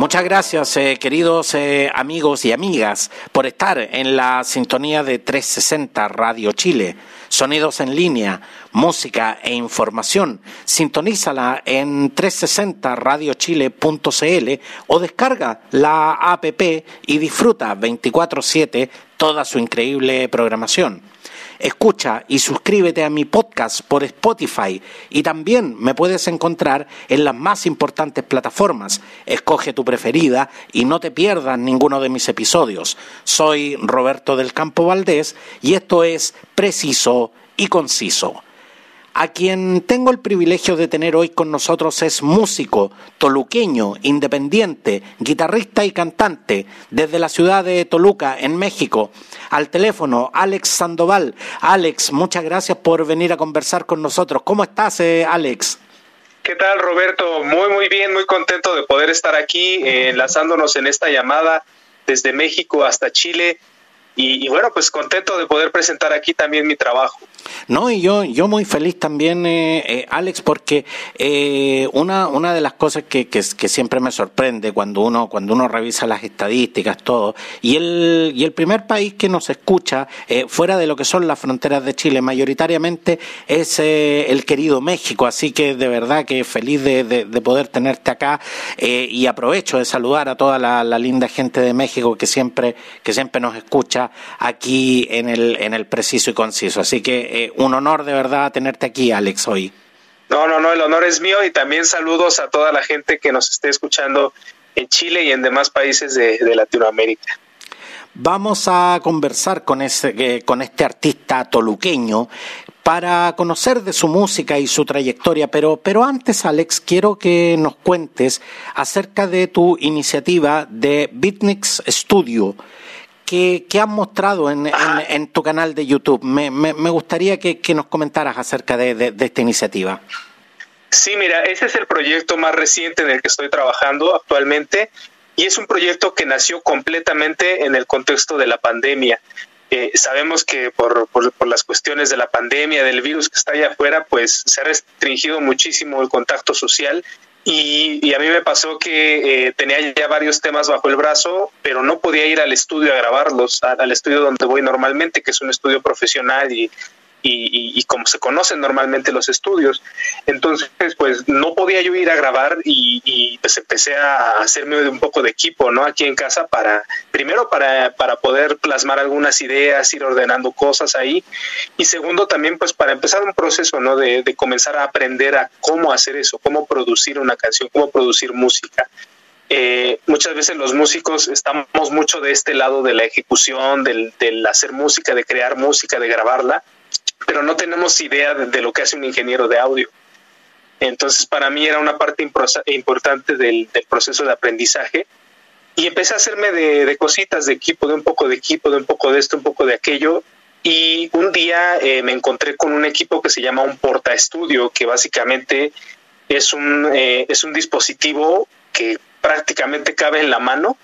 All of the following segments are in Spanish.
Muchas gracias, eh, queridos eh, amigos y amigas, por estar en la sintonía de 360 Radio Chile. Sonidos en línea, música e información. Sintonízala en 360radiochile.cl o descarga la app y disfruta 24/7 toda su increíble programación. Escucha y suscríbete a mi podcast por Spotify y también me puedes encontrar en las más importantes plataformas. Escoge tu preferida y no te pierdas ninguno de mis episodios. Soy Roberto del Campo Valdés y esto es Preciso y Conciso. A quien tengo el privilegio de tener hoy con nosotros es músico, toluqueño, independiente, guitarrista y cantante desde la ciudad de Toluca, en México. Al teléfono, Alex Sandoval. Alex, muchas gracias por venir a conversar con nosotros. ¿Cómo estás, eh, Alex? ¿Qué tal, Roberto? Muy, muy bien, muy contento de poder estar aquí eh, enlazándonos en esta llamada desde México hasta Chile y, bueno, pues contento de poder presentar aquí también mi trabajo. No, y yo, yo muy feliz también, eh, eh, Alex, porque eh, una, una de las cosas que, que, siempre me sorprende cuando uno, cuando uno revisa las estadísticas, todo, y el, y el primer país que nos escucha fuera de lo que son las fronteras de Chile, mayoritariamente es el querido México, así que de verdad que feliz de, de, poder tenerte acá y aprovecho de saludar a toda la, la linda gente de México que siempre, que siempre nos escucha aquí en el, en el preciso y conciso. Así que eh, un honor de verdad tenerte aquí, Alex, hoy. No, no, no, el honor es mío y también saludos a toda la gente que nos esté escuchando en Chile y en demás países de, Latinoamérica. Vamos a conversar con, ese, eh, con este artista toluqueño para conocer de su música y su trayectoria, pero, pero antes, Alex, quiero que nos cuentes acerca de tu iniciativa de Beatniks Studio. ¿Qué has mostrado en, tu canal de YouTube. Me, gustaría que, nos comentaras acerca de, esta iniciativa. Sí, mira, ese es el proyecto más reciente en el que estoy trabajando actualmente y es un proyecto que nació completamente en el contexto de la pandemia. Eh, sabemos que por, por, las cuestiones de la pandemia, del virus que está allá afuera, pues se ha restringido muchísimo el contacto social y, a mí me pasó que eh, tenía ya varios temas bajo el brazo, pero no podía ir al estudio a grabarlos, al estudio donde voy normalmente, que es un estudio profesional y, y, y, como se conocen normalmente los estudios. Entonces, pues no podía yo ir a grabar y, y, pues empecé a hacerme un poco de equipo, ¿no? Aquí en casa para, primero para, para poder plasmar algunas ideas, ir ordenando cosas ahí y segundo también pues para empezar un proceso, ¿no? De, de comenzar a aprender a cómo hacer eso, cómo producir una canción, cómo producir música. Eh, muchas veces los músicos estamos mucho de este lado de la ejecución, del, del hacer música, de crear música, de grabarla, pero no tenemos idea de, lo que hace un ingeniero de audio. Entonces, para mí era una parte importante del, proceso de aprendizaje y empecé a hacerme de, cositas de equipo, de un poco de equipo, de un poco de esto, un poco de aquello. Y un día eh, me encontré con un equipo que se llama un porta estudio, que básicamente es un, eh, es un dispositivo que prácticamente cabe en la mano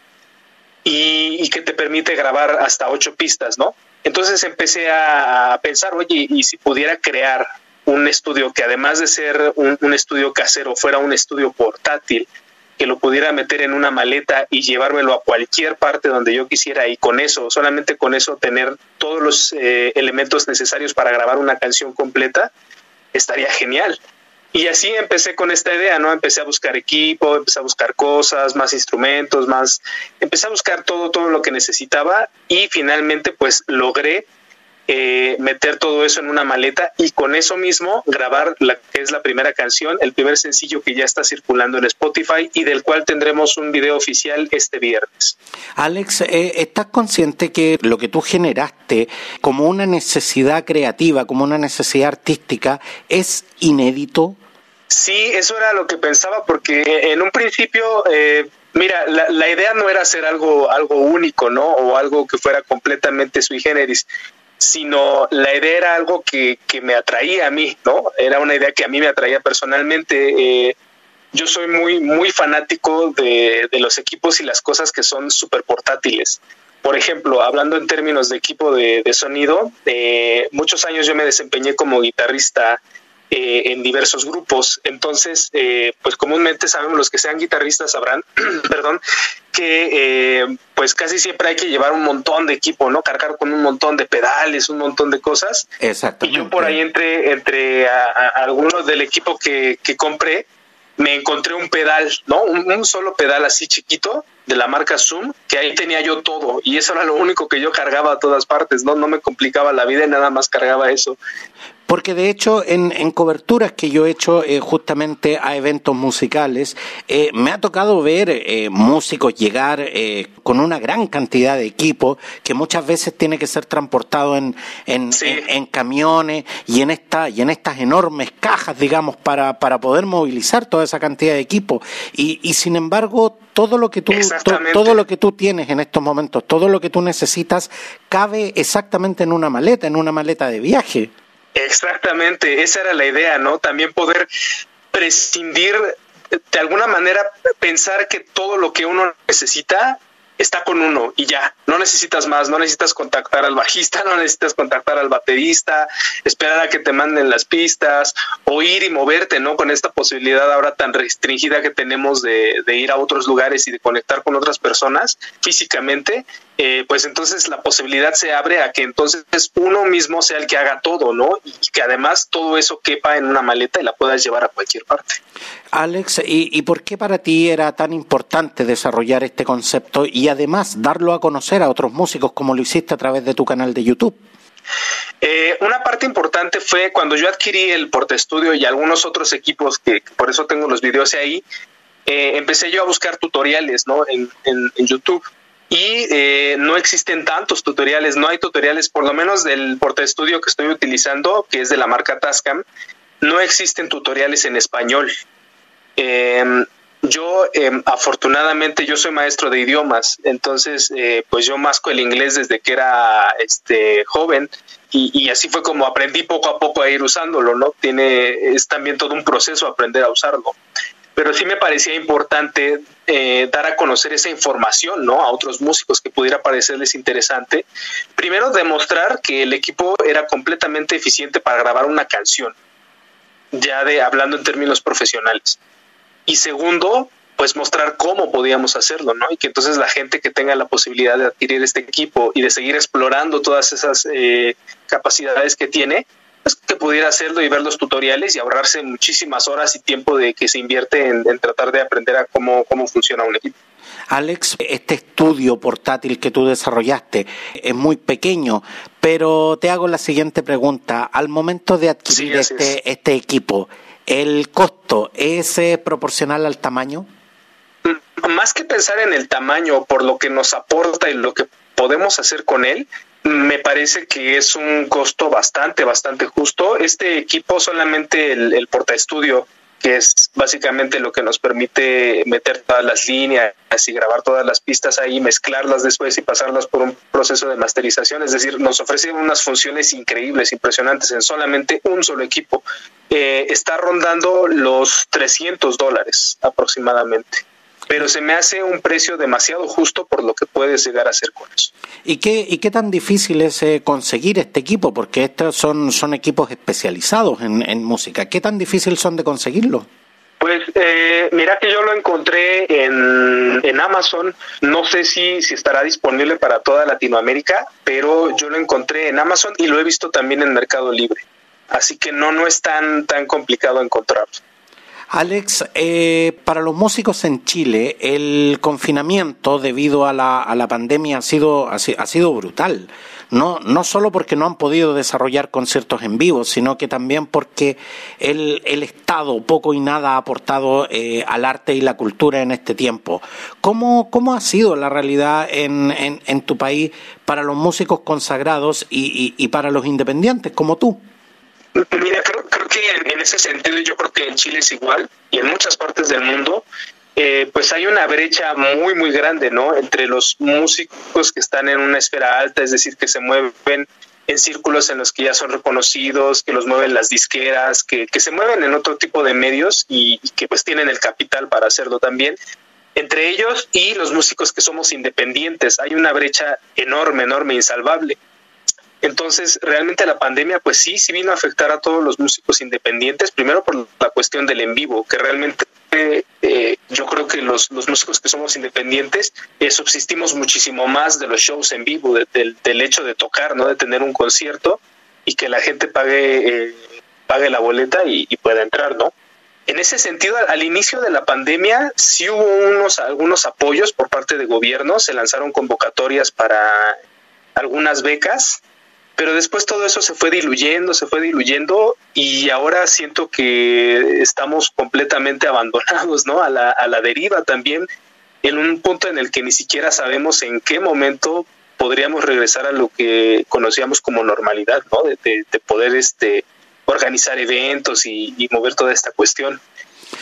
y, y, que te permite grabar hasta ocho pistas, ¿no? Entonces empecé a pensar, oye, y si pudiera crear un estudio que además de ser un, estudio casero fuera un estudio portátil, que lo pudiera meter en una maleta y llevármelo a cualquier parte donde yo quisiera y con eso, solamente con eso tener todos los eh, elementos necesarios para grabar una canción completa, estaría genial. Y así empecé con esta idea, ¿no? Empecé a buscar equipo, empecé a buscar cosas, más instrumentos, más... Empecé a buscar todo, todo lo que necesitaba y finalmente pues logré eh, meter todo eso en una maleta y con eso mismo grabar la que es la primera canción, el primer sencillo que ya está circulando en Spotify y del cual tendremos un video oficial este viernes. Alex, eh, ¿estás consciente que lo que tú generaste como una necesidad creativa, como una necesidad artística, es inédito? Sí, eso era lo que pensaba porque en un principio... Eh, Mira, la, idea no era hacer algo, algo único, ¿no? O algo que fuera completamente sui generis, sino la idea era algo que, que me atraía a mí, ¿no? Era una idea que a mí me atraía personalmente. Eh, yo soy muy, muy fanático de, de, los equipos y las cosas que son súper portátiles. Por ejemplo, hablando en términos de equipo de, de sonido, eh, muchos años yo me desempeñé como guitarrista eh, en diversos grupos. Entonces, eh, pues comúnmente sabemos los que sean guitarristas sabrán, perdón, que eh, pues casi siempre hay que llevar un montón de equipo, ¿no? Cargar con un montón de pedales, un montón de cosas. Exactamente. Y yo por ahí entre, entre a, a algunos del equipo que, que compré, me encontré un pedal, ¿no? Un, un, solo pedal así chiquito de la marca Zoom, que ahí tenía yo todo y eso era lo único que yo cargaba a todas partes, ¿no? No me complicaba la vida y nada más cargaba eso. Porque de hecho en, en coberturas que yo he hecho eh, justamente a eventos musicales, eh, me ha tocado ver eh, músicos llegar eh, con una gran cantidad de equipo que muchas veces tiene que ser transportado en, en, sí. en, en camiones y en, esta, y en estas enormes cajas, digamos, para, para poder movilizar toda esa cantidad de equipo. Y, y sin embargo, todo lo que tú to, todo lo que tú tienes en estos momentos, todo lo que tú necesitas cabe exactamente en una maleta, en una maleta de viaje. Exactamente, esa era la idea, ¿no? También poder prescindir de alguna manera pensar que todo lo que uno necesita está con uno y ya, no necesitas más, no necesitas contactar al bajista, no necesitas contactar al baterista, esperar a que te manden las pistas o ir y moverte, ¿no? Con esta posibilidad ahora tan restringida que tenemos de, de ir a otros lugares y de conectar con otras personas físicamente, eh, pues entonces la posibilidad se abre a que entonces uno mismo sea el que haga todo, ¿no? Y que además todo eso quepa en una maleta y la puedas llevar a cualquier parte. Alex, ¿y, ¿y por qué para ti era tan importante desarrollar este concepto y además darlo a conocer a otros músicos como lo hiciste a través de tu canal de YouTube? Eh, una parte importante fue cuando yo adquirí el Portestudio y algunos otros equipos, que, que por eso tengo los videos ahí, eh, empecé yo a buscar tutoriales ¿no? en, en, en YouTube y eh, no existen tantos tutoriales, no hay tutoriales, por lo menos del portaestudio que estoy utilizando, que es de la marca Tascam, no existen tutoriales en español. Eh, yo, eh, afortunadamente, yo soy maestro de idiomas, entonces, eh, pues yo masco el inglés desde que era este joven y, y, así fue como aprendí poco a poco a ir usándolo, ¿no? Tiene, es también todo un proceso aprender a usarlo pero sí me parecía importante eh, dar a conocer esa información ¿no? a otros músicos que pudiera parecerles interesante. Primero, demostrar que el equipo era completamente eficiente para grabar una canción, ya de hablando en términos profesionales. Y segundo, pues mostrar cómo podíamos hacerlo, ¿no? Y que entonces la gente que tenga la posibilidad de adquirir este equipo y de seguir explorando todas esas eh, capacidades que tiene, que pudiera hacerlo y ver los tutoriales y ahorrarse muchísimas horas y tiempo de que se invierte en, en tratar de aprender a cómo, cómo funciona un equipo. Alex, este estudio portátil que tú desarrollaste es muy pequeño, pero te hago la siguiente pregunta. Al momento de adquirir sí, este, este equipo, ¿el costo es eh, proporcional al tamaño? Más que pensar en el tamaño, por lo que nos aporta y lo que podemos hacer con él, me parece que es un costo bastante, bastante justo. Este equipo solamente el, el portaestudio, que es básicamente lo que nos permite meter todas las líneas y grabar todas las pistas ahí, mezclarlas después y pasarlas por un proceso de masterización. Es decir, nos ofrece unas funciones increíbles, impresionantes en solamente un solo equipo. Eh, está rondando los 300 dólares aproximadamente pero se me hace un precio demasiado justo por lo que puedes llegar a hacer con eso. ¿Y qué, y qué tan difícil es eh, conseguir este equipo? Porque estos son, son equipos especializados en, en música. ¿Qué tan difícil son de conseguirlo? Pues eh, mira que yo lo encontré en, en Amazon, no sé si, si estará disponible para toda Latinoamérica, pero yo lo encontré en Amazon y lo he visto también en Mercado Libre. Así que no, no es tan, tan complicado encontrarlo. Alex, eh, para los músicos en Chile, el confinamiento debido a la, a la pandemia ha sido, ha, sido brutal. No, no solo porque no han podido desarrollar conciertos en vivo, sino que también porque el, el Estado poco y nada ha aportado eh, al arte y la cultura en este tiempo. ¿Cómo, cómo ha sido la realidad en, en, tu país para los músicos consagrados y, y, para los independientes como tú? Mira, en, en, ese sentido yo creo que en Chile es igual y en muchas partes del mundo eh, pues hay una brecha muy, muy grande, ¿no? Entre los músicos que están en una esfera alta, es decir, que se mueven en círculos en los que ya son reconocidos, que los mueven las disqueras, que, que se mueven en otro tipo de medios y, y, que pues tienen el capital para hacerlo también. Entre ellos y los músicos que somos independientes, hay una brecha enorme, enorme, insalvable. Entonces, realmente la pandemia, pues sí, sí vino a afectar a todos los músicos independientes, primero por la cuestión del en vivo, que realmente eh, yo creo que los, los, músicos que somos independientes eh, subsistimos muchísimo más de los shows en vivo, de, de, del hecho de tocar, ¿no? de tener un concierto y que la gente pague, eh, pague la boleta y, y, pueda entrar, ¿no? En ese sentido, al, al, inicio de la pandemia sí hubo unos, algunos apoyos por parte de gobierno, se lanzaron convocatorias para algunas becas pero después todo eso se fue diluyendo, se fue diluyendo y ahora siento que estamos completamente abandonados, ¿no? A la, a la deriva también, en un punto en el que ni siquiera sabemos en qué momento podríamos regresar a lo que conocíamos como normalidad, ¿no? De, de, de poder este, organizar eventos y, y, mover toda esta cuestión.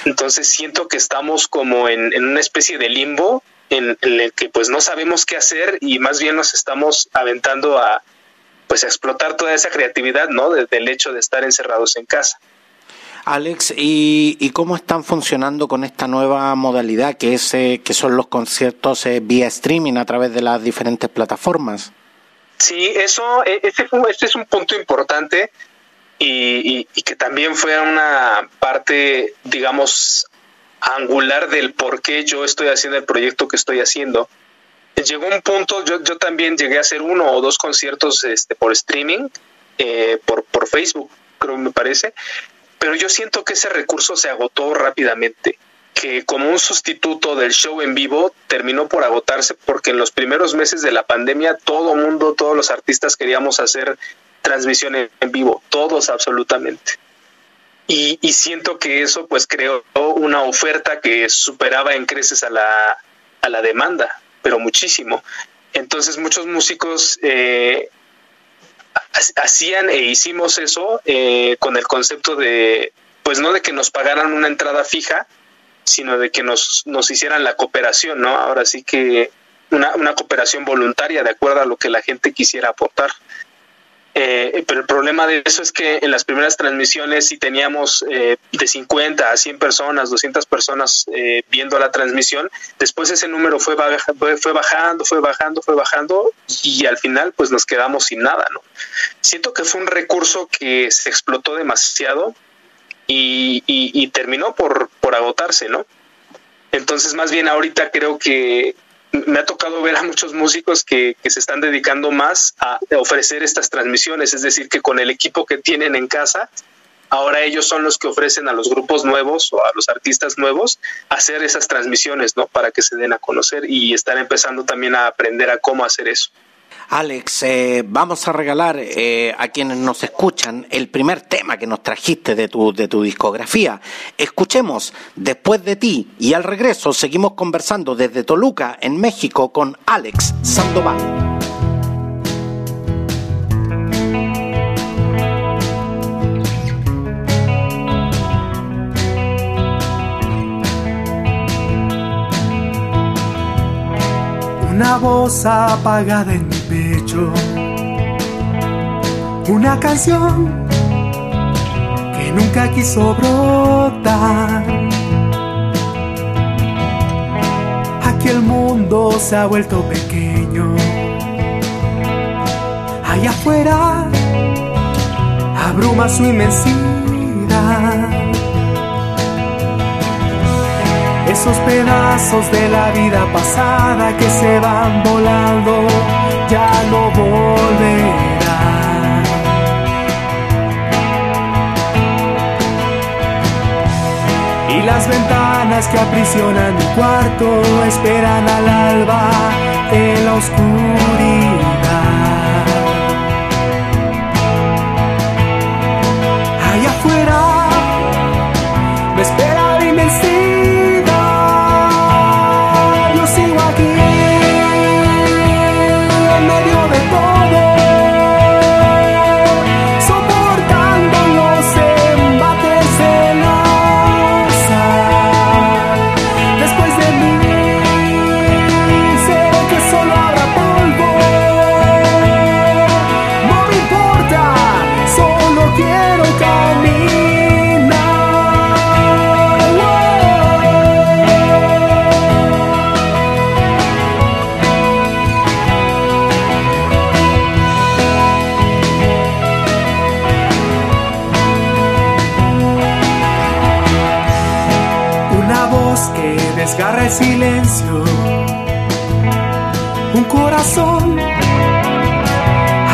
Entonces siento que estamos como en, en una especie de limbo en, en, el que pues no sabemos qué hacer y más bien nos estamos aventando a, pues explotar toda esa creatividad, ¿no? Desde el hecho de estar encerrados en casa. Alex, ¿y, y cómo están funcionando con esta nueva modalidad que es eh, que son los conciertos eh, vía streaming a través de las diferentes plataformas? Sí, eso, ese, fue, este es un punto importante y, y, y que también fue una parte, digamos, angular del por qué yo estoy haciendo el proyecto que estoy haciendo llegó un punto, yo, yo también llegué a hacer uno o dos conciertos este, por streaming, eh, por, por Facebook, creo me parece, pero yo siento que ese recurso se agotó rápidamente, que como un sustituto del show en vivo terminó por agotarse porque en los primeros meses de la pandemia todo mundo, todos los artistas queríamos hacer transmisiones en vivo, todos absolutamente. Y, y siento que eso pues creó una oferta que superaba en creces a la, a la demanda pero muchísimo. Entonces muchos músicos eh, hacían e hicimos eso eh, con el concepto de, pues no de que nos pagaran una entrada fija, sino de que nos, nos hicieran la cooperación, ¿no? Ahora sí que una, una cooperación voluntaria de acuerdo a lo que la gente quisiera aportar. Eh, pero el problema de eso es que en las primeras transmisiones si teníamos eh, de 50 a 100 personas, 200 personas eh, viendo la transmisión, después ese número fue, fue, bajando, fue bajando, fue bajando y al final pues nos quedamos sin nada, ¿no? Siento que fue un recurso que se explotó demasiado y, y, y terminó por, por agotarse, ¿no? Entonces más bien ahorita creo que me ha tocado ver a muchos músicos que, que, se están dedicando más a ofrecer estas transmisiones, es decir, que con el equipo que tienen en casa, ahora ellos son los que ofrecen a los grupos nuevos o a los artistas nuevos hacer esas transmisiones, ¿no? Para que se den a conocer y están empezando también a aprender a cómo hacer eso. Alex, eh, vamos a regalar eh, a quienes nos escuchan el primer tema que nos trajiste de tu, de tu discografía. Escuchemos Después de ti y al regreso seguimos conversando desde Toluca, en México, con Alex Sandoval. Una voz apagada en Una canción que nunca quiso brotar. Aquí el mundo se ha vuelto pequeño. Allá afuera abruma su inmensidad. Esos pedazos de la vida pasada que se van volando ya no volverán. Y las ventanas que aprisionan mi cuarto esperan al alba en la oscuridad. El silencio, un corazón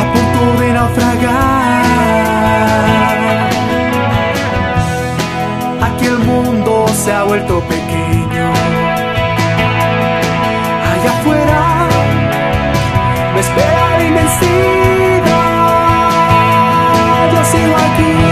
a punto de naufragar. Aquí el mundo se ha vuelto pequeño. Allá afuera me espera la inmensidad. Yo sigo aquí.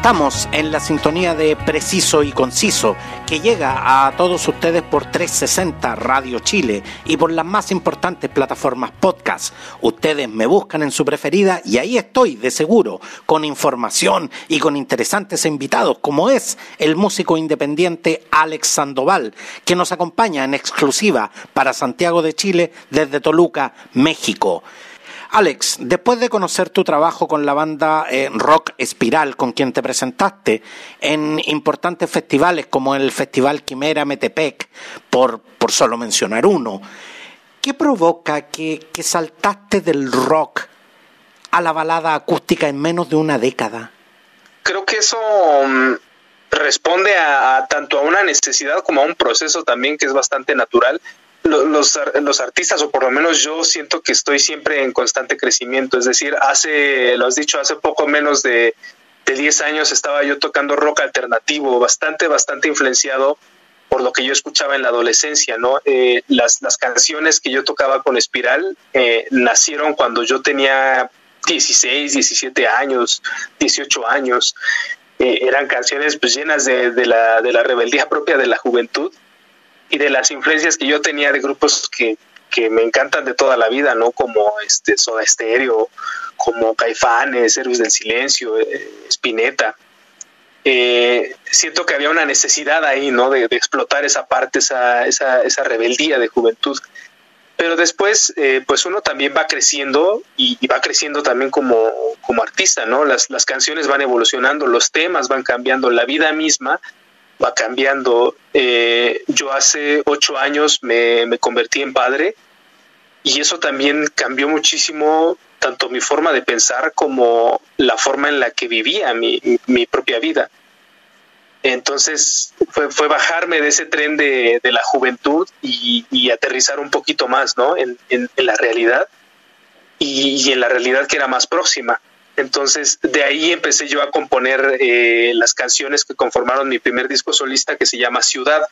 Estamos en la sintonía de Preciso y Conciso, que llega a todos ustedes por 360 Radio Chile y por las más importantes plataformas podcast. Ustedes me buscan en su preferida y ahí estoy, de seguro, con información y con interesantes invitados, como es el músico independiente Alex Sandoval, que nos acompaña en exclusiva para Santiago de Chile desde Toluca, México. Alex, después de conocer tu trabajo con la banda eh, Rock Espiral, con quien te presentaste en importantes festivales como el Festival Quimera Metepec, por, por solo mencionar uno, ¿qué provoca que, que saltaste del rock a la balada acústica en menos de una década? Creo que eso mm, responde a, tanto a una necesidad como a un proceso también que es bastante natural los, los artistas, o por lo menos yo siento que estoy siempre en constante crecimiento. Es decir, hace, lo has dicho, hace poco menos de, de 10 años estaba yo tocando rock alternativo, bastante, bastante influenciado por lo que yo escuchaba en la adolescencia, ¿no? Eh, las, las canciones que yo tocaba con Espiral eh, nacieron cuando yo tenía 16, 17 años, 18 años. Eh, eran canciones pues llenas de, de la, de la rebeldía propia de la juventud y de las influencias que yo tenía de grupos que, que me encantan de toda la vida, ¿no? Como este Soda Stereo, como Caifanes, Héroes del Silencio, eh, Spinetta. Eh, siento que había una necesidad ahí, ¿no? De, de explotar esa parte, esa, esa, esa rebeldía de juventud. Pero después, eh, pues uno también va creciendo y, y va creciendo también como, como artista, ¿no? Las, las canciones van evolucionando, los temas van cambiando, la vida misma va cambiando. Eh, yo hace ocho años me, me convertí en padre y eso también cambió muchísimo tanto mi forma de pensar como la forma en la que vivía mi, mi propia vida. Entonces fue, fue bajarme de ese tren de, de la juventud y, y aterrizar un poquito más ¿no? en, en, la realidad y en la realidad que era más próxima. Entonces, de ahí empecé yo a componer eh, las canciones que conformaron mi primer disco solista que se llama Ciudad.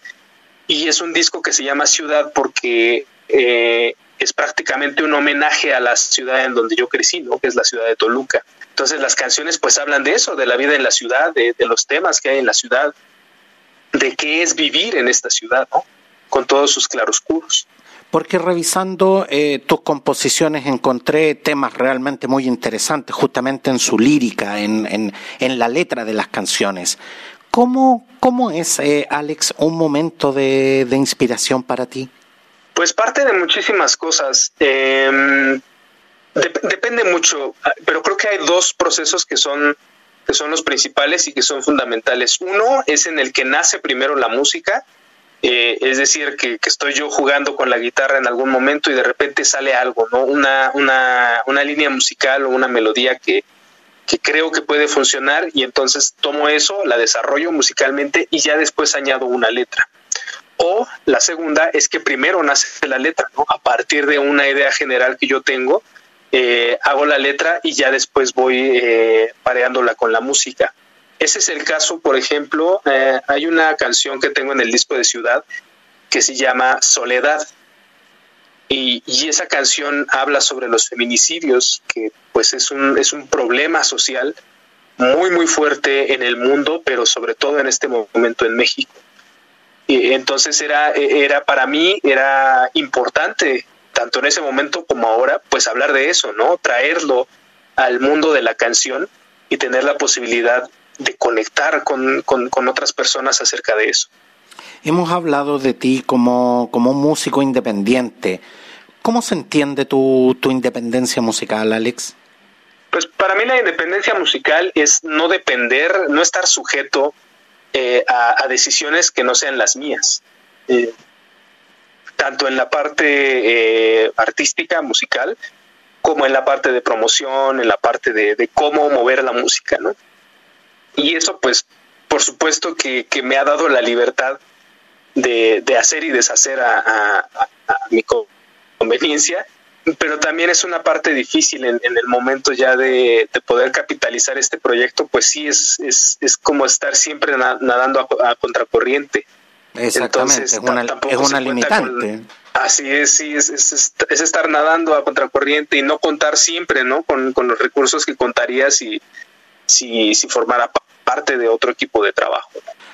Y es un disco que se llama Ciudad porque eh, es prácticamente un homenaje a la ciudad en donde yo crecí, ¿no? que es la ciudad de Toluca. Entonces las canciones pues hablan de eso, de la vida en la ciudad, de, los temas que hay en la ciudad, de qué es vivir en esta ciudad, ¿no? con todos sus claroscuros porque revisando eh, tus composiciones encontré temas realmente muy interesantes, justamente en su lírica, en, en, la letra de las canciones. ¿Cómo, cómo es, eh, Alex, un momento de, de, inspiración para ti? Pues parte de muchísimas cosas. Em, depende mucho, pero creo que hay dos procesos que son que son los principales y que son fundamentales. Uno es en el que nace primero la música, eh, es decir, que, estoy yo jugando con la guitarra en algún momento y de repente sale algo, ¿no? Una, una, una línea musical o una melodía que, que creo que puede funcionar y entonces tomo eso, la desarrollo musicalmente y ya después añado una letra. O la segunda es que primero nace la letra, ¿no? A partir de una idea general que yo tengo, eh, hago la letra y ya después voy eh, pareándola con la música. Ese es el caso, por ejemplo, eh, hay una canción que tengo en el disco de Ciudad que se llama Soledad. Y, esa canción habla sobre los feminicidios, que pues es un, es un problema social muy, muy fuerte en el mundo, pero sobre todo en este momento en México. Y entonces era, era para mí, era importante, tanto en ese momento como ahora, pues hablar de eso, ¿no? Traerlo al mundo de la canción y tener la posibilidad de conectar con, con, otras personas acerca de eso. Hemos hablado de ti como, como músico independiente. ¿Cómo se entiende tu, tu independencia musical, Alex? Pues para mí la independencia musical es no depender, no estar sujeto eh, a, decisiones que no sean las mías. Eh, tanto en la parte eh, artística, musical, como en la parte de promoción, en la parte de, de cómo mover la música, ¿no? Y eso, pues, por supuesto que, me ha dado la libertad de, hacer y deshacer a, mi conveniencia, pero también es una parte difícil en, el momento ya de, poder capitalizar este proyecto, pues sí, es, es, es como estar siempre nadando a, contracorriente. Exactamente, es una, limitante. así es, sí, es, es, estar nadando a contracorriente y no contar siempre, ¿no? Con, con los recursos que contarías si, si, si formara parte de otro equipo de trabajo.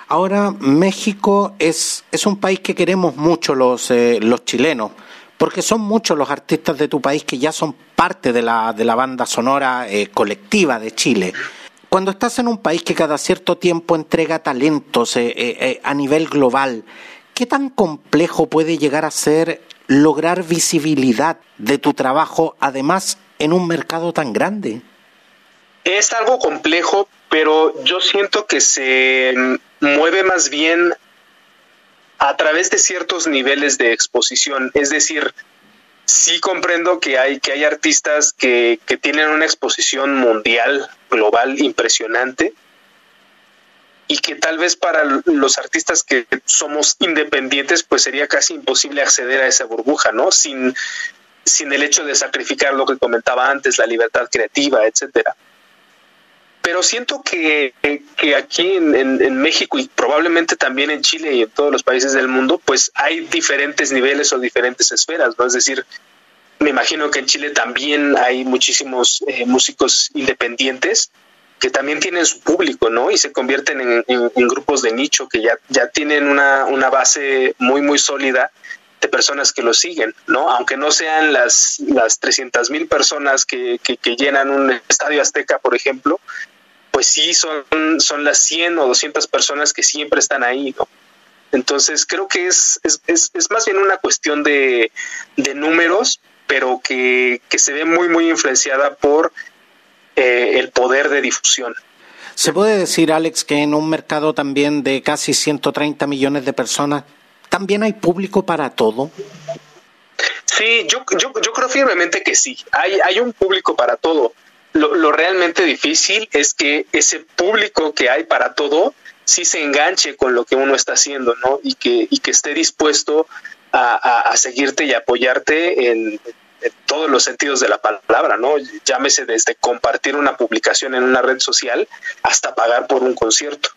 Ahora, México es, es un país que queremos mucho los, eh, los chilenos, porque son muchos los artistas de tu país que ya son parte de la, de la banda sonora eh, colectiva de Chile. Cuando estás en un país que cada cierto tiempo entrega talentos eh, a nivel global, ¿qué tan complejo puede llegar a ser lograr visibilidad de tu trabajo, además en un mercado tan grande? Es algo complejo, pero yo siento que se mueve más bien a través de ciertos niveles de exposición. Es decir, sí comprendo que hay, que hay artistas que, que tienen una exposición mundial, global, impresionante, y que tal vez para los artistas que somos independientes, pues sería casi imposible acceder a esa burbuja, ¿no? Sin, sin el hecho de sacrificar lo que comentaba antes, la libertad creativa, etcétera pero siento que, aquí en, México y probablemente también en Chile y en todos los países del mundo, pues hay diferentes niveles o diferentes esferas, ¿no? Es decir, me imagino que en Chile también hay muchísimos eh, músicos independientes que también tienen su público, ¿no? Y se convierten en, grupos de nicho que ya, ya tienen una, una base muy, muy sólida de personas que lo siguen, ¿no? Aunque no sean las, las 300 mil personas que, que, llenan un estadio azteca, por ejemplo, pues sí son, son las 100 o 200 personas que siempre están ahí, ¿no? Entonces creo que es, es, es, más bien una cuestión de, de números, pero que, que, se ve muy, muy influenciada por eh, el poder de difusión. ¿Se puede decir, Alex, que en un mercado también de casi 130 millones de personas, también hay público para todo? Sí, yo, yo, yo creo firmemente que sí. Hay, hay un público para todo lo, realmente difícil es que ese público que hay para todo sí se enganche con lo que uno está haciendo, ¿no? Y que, y que esté dispuesto a, seguirte y apoyarte en, todos los sentidos de la palabra, ¿no? Llámese desde compartir una publicación en una red social hasta pagar por un concierto.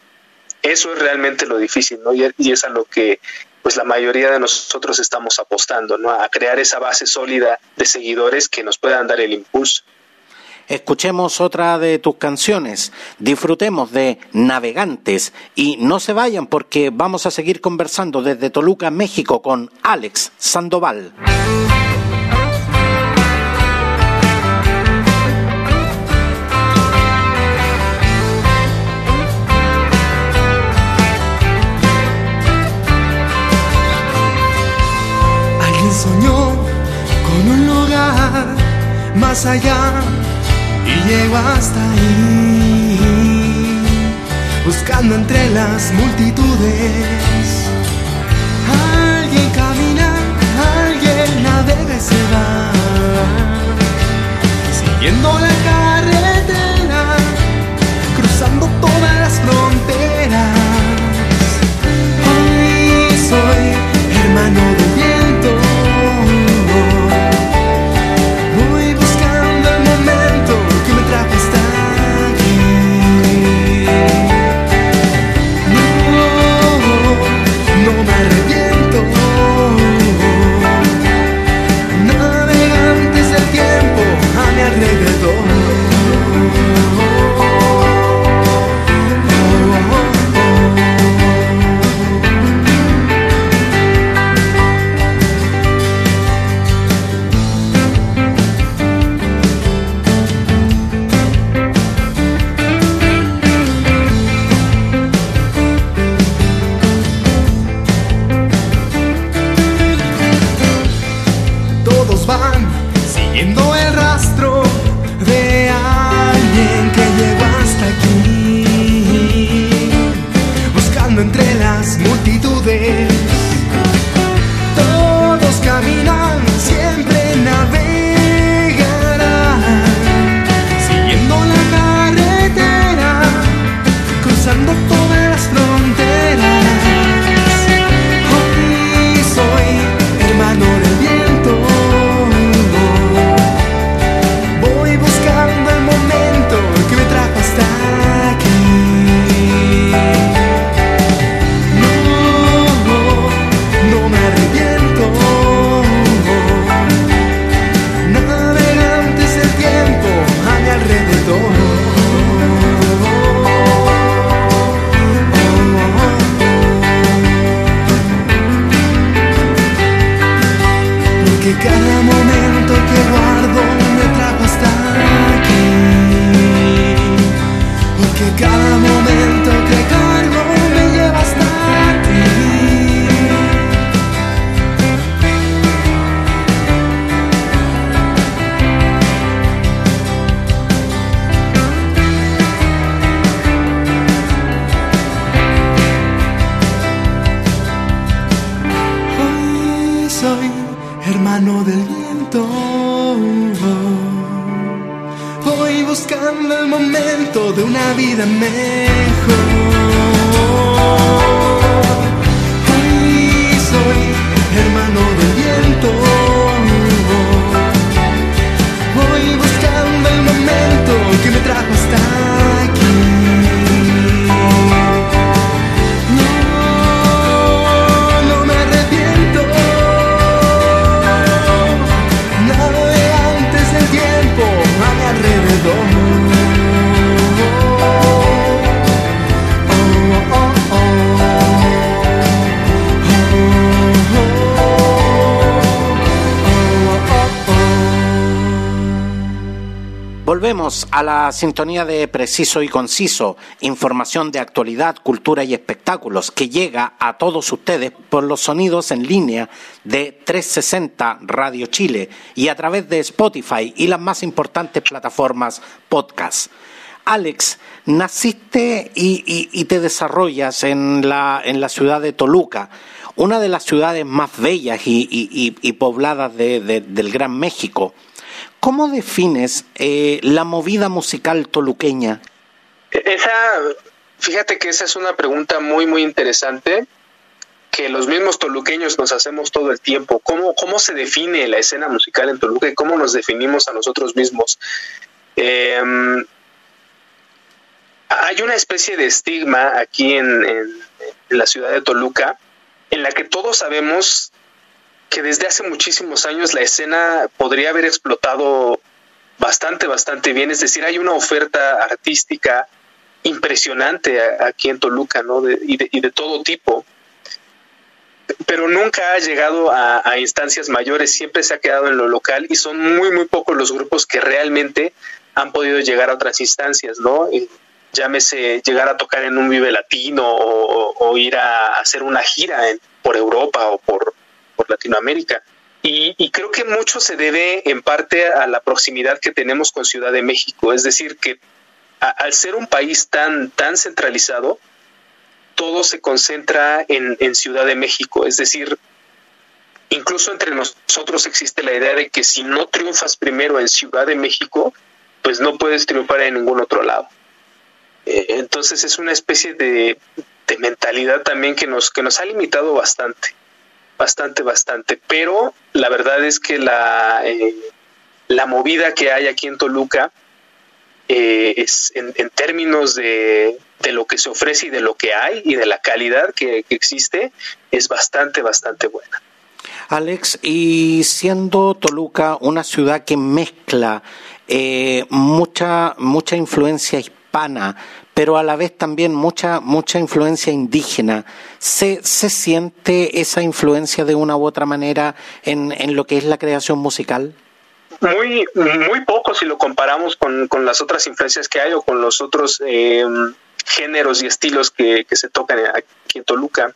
Eso es realmente lo difícil, ¿no? Y, y es a lo que pues la mayoría de nosotros estamos apostando, ¿no? A crear esa base sólida de seguidores que nos puedan dar el impulso. Escuchemos otra de tus canciones, disfrutemos de Navegantes. Y no se vayan porque vamos a seguir conversando desde Toluca, México con Alex Sandoval. Alguien soñó con un lugar más allá y llegó hasta ahí, buscando entre las multitudes. Alguien camina, alguien navega y se va, siguiendo la carretera, cruzando todas las fronteras. Hoy soy hermano del Volvemos a la sintonía de Preciso y Conciso, información de actualidad, cultura y espectáculos que llega a todos ustedes por los sonidos en línea de 360 Radio Chile y a través de Spotify y las más importantes plataformas podcast. Alex, naciste y, te desarrollas en la, en la ciudad de Toluca, una de las ciudades más bellas y, pobladas de- de- del Gran México. ¿Cómo defines eh, la movida musical toluqueña? Esa, fíjate que esa es una pregunta muy, muy interesante. que los mismos toluqueños nos hacemos todo el tiempo. ¿Cómo, cómo se define la escena musical en Toluca y cómo nos definimos a nosotros mismos? Em, hay una especie de estigma aquí en, la ciudad de Toluca en la que todos sabemos que desde hace muchísimos años la escena podría haber explotado bastante, bastante bien. Es decir, hay una oferta artística impresionante aquí en Toluca, ¿no? y, de, y, de, todo tipo pero nunca ha llegado a, instancias mayores, siempre se ha quedado en lo local y son muy, muy pocos los grupos que realmente han podido llegar a otras instancias, ¿no? llámese llegar a tocar en un Vive Latino o, ir a hacer una gira por Europa o por, Latinoamérica. Y, creo que mucho se debe en parte a la proximidad que tenemos con Ciudad de México, es decir, que al ser un país tan, tan centralizado, todo se concentra en, Ciudad de México. Es decir, incluso entre nosotros existe la idea de que si no triunfas primero en Ciudad de México, pues no puedes triunfar en ningún otro lado. Eh, entonces es una especie de, mentalidad también que nos, que nos ha limitado bastante, bastante, bastante. Pero la verdad es que la, eh, la movida que hay aquí en Toluca eh, es en, términos de, de, lo que se ofrece y de lo que hay y de la calidad que, existe, es bastante, bastante buena. Alex, y siendo Toluca una ciudad que mezcla eh, mucha, mucha influencia hispana, pero a la vez también mucha, mucha influencia indígena. ¿Se, ¿Se siente esa influencia de una u otra manera en, en lo que es la creación musical? muy, muy poco si lo comparamos con, con las otras influencias que hay o con los otros eh, géneros y estilos que, que, se tocan aquí en Toluca.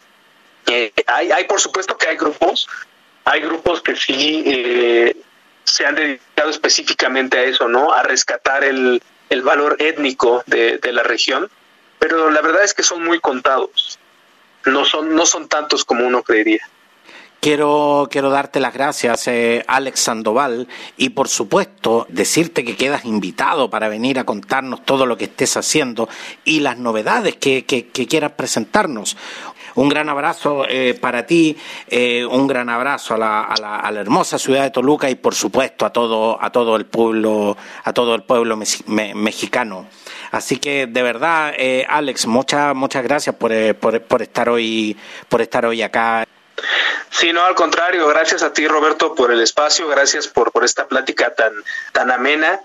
Eh, hay, hay, por supuesto que hay grupos, hay grupos que sí eh, se han dedicado específicamente a eso, ¿no? A rescatar el, el valor étnico de, de la región, pero la verdad es que son muy contados, no son, no son tantos como uno creería. Quiero, quiero darte las gracias, eh, Alex Sandoval, y por supuesto decirte que quedas invitado para venir a contarnos todo lo que estés haciendo y las novedades que, que, quieras presentarnos. Un gran abrazo eh, para ti, eh, un gran abrazo a la, a, la, a la, hermosa ciudad de Toluca y por supuesto a todo, a todo el pueblo, a todo el pueblo mexicano. Así que de verdad, eh, Alex, muchas muchas gracias por, eh, por, por estar hoy, por estar hoy acá. Sí, no, al contrario, gracias a ti Roberto por el espacio, gracias por, por esta plática tan, tan amena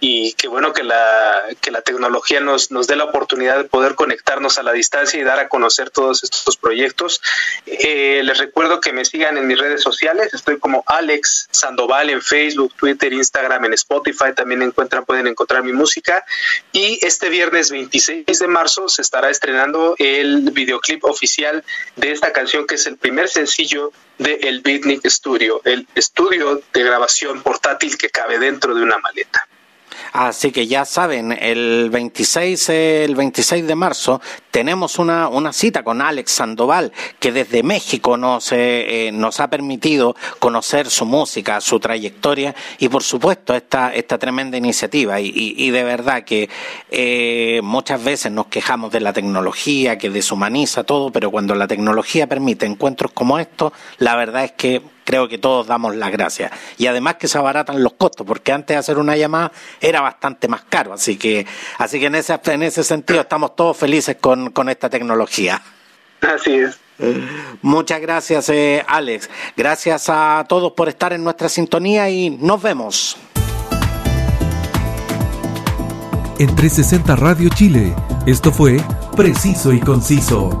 y qué bueno que la, que la tecnología nos, nos dé la oportunidad de poder conectarnos a la distancia y dar a conocer todos estos proyectos. Eh, les recuerdo que me sigan en mis redes sociales, estoy como Alex Sandoval en Facebook, Twitter, Instagram, en Spotify, también encuentran, pueden encontrar mi música. Y este viernes 26 de marzo se estará estrenando el videoclip oficial de esta canción que es el primer sencillo de el Beatnik Studio, el estudio de grabación portátil que cabe dentro de una maleta. Así que ya saben, el 26, el 26 de marzo tenemos una, una cita con Alex Sandoval, que desde México nos, eh, eh, nos ha permitido conocer su música, su trayectoria y, por supuesto, esta, esta tremenda iniciativa. Y, y, de verdad que eh, muchas veces nos quejamos de la tecnología, que deshumaniza todo, pero cuando la tecnología permite encuentros como estos, la verdad es que creo que todos damos las gracias. Y además que se abaratan los costos, porque antes de hacer una llamada era bastante más caro. Así que, así que en ese, en ese sentido estamos todos felices con, con esta tecnología. Así es. Muchas gracias, eh, Alex. Gracias a todos por estar en nuestra sintonía y nos vemos. En 360 Radio Chile, esto fue Preciso y Conciso.